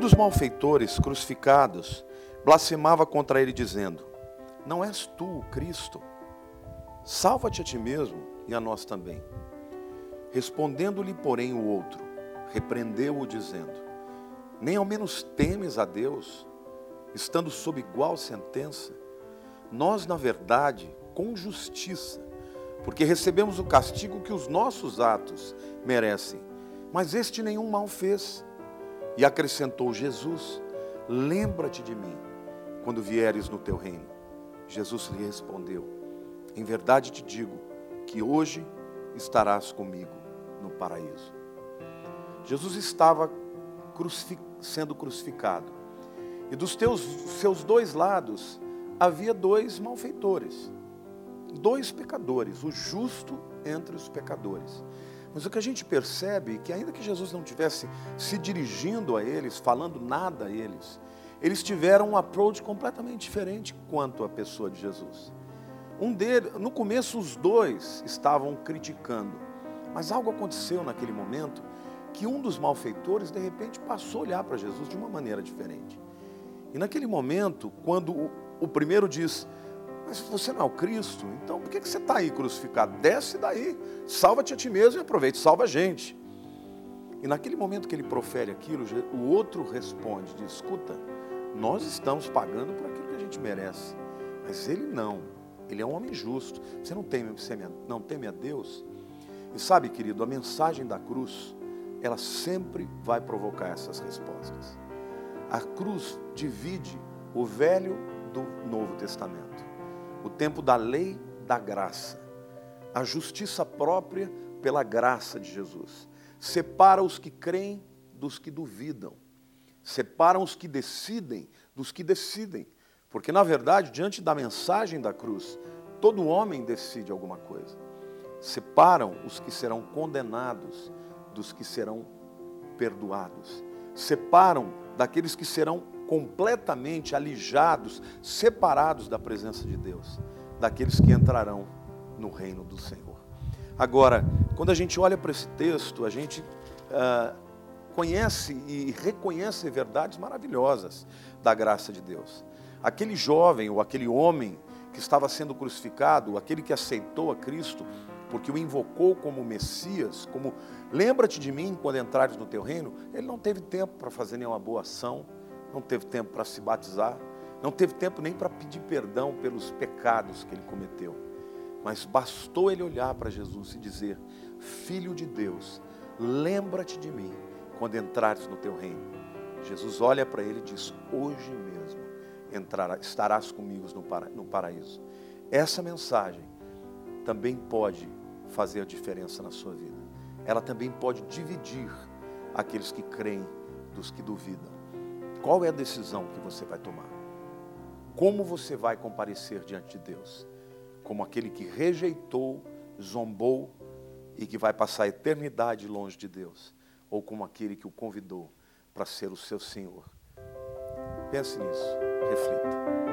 dos malfeitores crucificados blasfemava contra ele, dizendo: Não és tu, Cristo? Salva-te a ti mesmo e a nós também. Respondendo-lhe, porém, o outro, repreendeu-o, dizendo: Nem ao menos temes a Deus, estando sob igual sentença? Nós, na verdade, com justiça, porque recebemos o castigo que os nossos atos merecem, mas este nenhum mal fez. E acrescentou Jesus: Lembra-te de mim quando vieres no teu reino. Jesus lhe respondeu: Em verdade te digo que hoje estarás comigo no paraíso. Jesus estava crucific sendo crucificado. E dos teus, seus dois lados havia dois malfeitores, dois pecadores, o justo entre os pecadores. Mas o que a gente percebe é que, ainda que Jesus não tivesse se dirigindo a eles, falando nada a eles, eles tiveram um approach completamente diferente quanto à pessoa de Jesus. Um deles, no começo, os dois estavam criticando, mas algo aconteceu naquele momento que um dos malfeitores, de repente, passou a olhar para Jesus de uma maneira diferente. E naquele momento, quando o, o primeiro diz: Mas você não é o Cristo, então por que, você está aí crucificado? Desce daí, salva-te a ti mesmo e aproveite, salva a gente. E naquele momento que ele profere aquilo, o outro responde: diz, Escuta, nós estamos pagando por aquilo que a gente merece, mas ele não, ele é um homem justo. Você não teme, você não teme a Deus? E sabe, querido, a mensagem da cruz, ela sempre vai provocar essas respostas. A cruz divide o Velho do Novo Testamento, o tempo da lei da graça, a justiça própria pela graça de Jesus. Separa os que creem dos que duvidam, separa os que decidem dos que decidem, porque na verdade, diante da mensagem da cruz, todo homem decide alguma coisa. Separam os que serão condenados dos que serão perdoados. Separam daqueles que serão completamente alijados, separados da presença de Deus, daqueles que entrarão no reino do Senhor. Agora, quando a gente olha para esse texto, a gente uh, conhece e reconhece verdades maravilhosas da graça de Deus. Aquele jovem ou aquele homem que estava sendo crucificado, aquele que aceitou a Cristo, porque o invocou como Messias, como lembra-te de mim quando entrares no teu reino, ele não teve tempo para fazer nenhuma boa ação, não teve tempo para se batizar, não teve tempo nem para pedir perdão pelos pecados que ele cometeu. Mas bastou ele olhar para Jesus e dizer: Filho de Deus, lembra-te de mim quando entrares no teu reino. Jesus olha para ele e diz: Hoje mesmo entrará, estarás comigo no paraíso. Essa mensagem também pode fazer diferença na sua vida. Ela também pode dividir aqueles que creem dos que duvidam. Qual é a decisão que você vai tomar? Como você vai comparecer diante de Deus? Como aquele que rejeitou, zombou e que vai passar a eternidade longe de Deus? Ou como aquele que o convidou para ser o seu Senhor? Pense nisso, reflita.